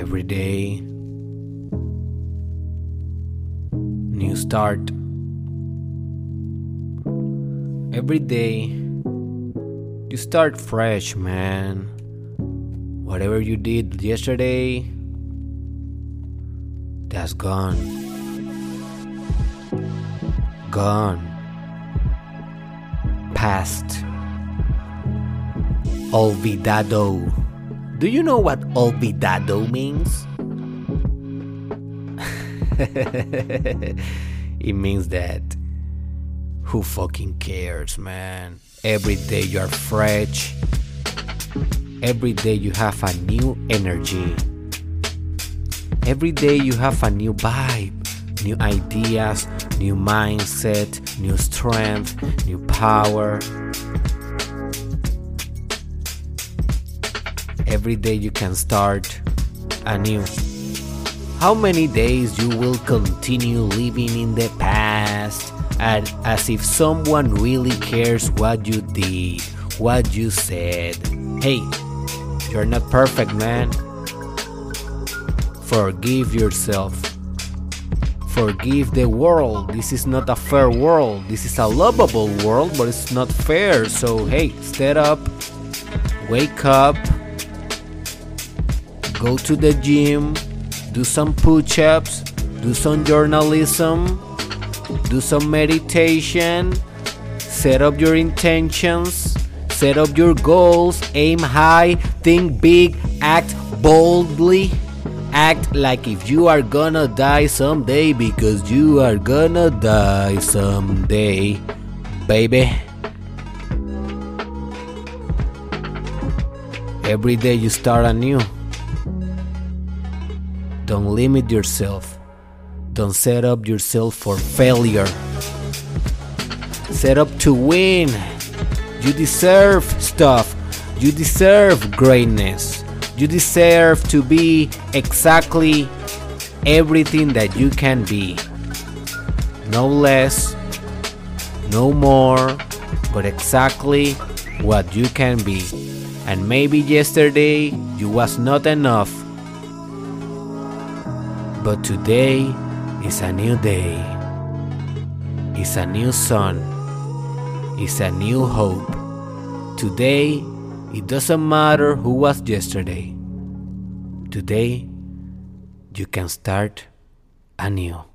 Every day, new start. Every day, you start fresh, man. Whatever you did yesterday, that's gone. Gone. Past. Olvidado. Do you know what olvidado means? it means that who fucking cares, man? Every day you're fresh. Every day you have a new energy. Every day you have a new vibe, new ideas, new mindset, new strength, new power. Every day you can start anew. How many days you will continue living in the past and as if someone really cares what you did, what you said. Hey, you're not perfect, man. Forgive yourself. Forgive the world. This is not a fair world. This is a lovable world, but it's not fair. So, hey, stand up, wake up, go to the gym, do some push ups, do some journalism, do some meditation, set up your intentions, set up your goals, aim high, think big, act boldly. Act like if you are gonna die someday because you are gonna die someday, baby. Every day you start anew. Don't limit yourself. Don't set up yourself for failure. Set up to win. You deserve stuff. You deserve greatness. You deserve to be exactly everything that you can be. No less, no more, but exactly what you can be. And maybe yesterday you was not enough. But today is a new day. It's a new sun. It's a new hope. Today, it doesn't matter who was yesterday. Today, you can start anew.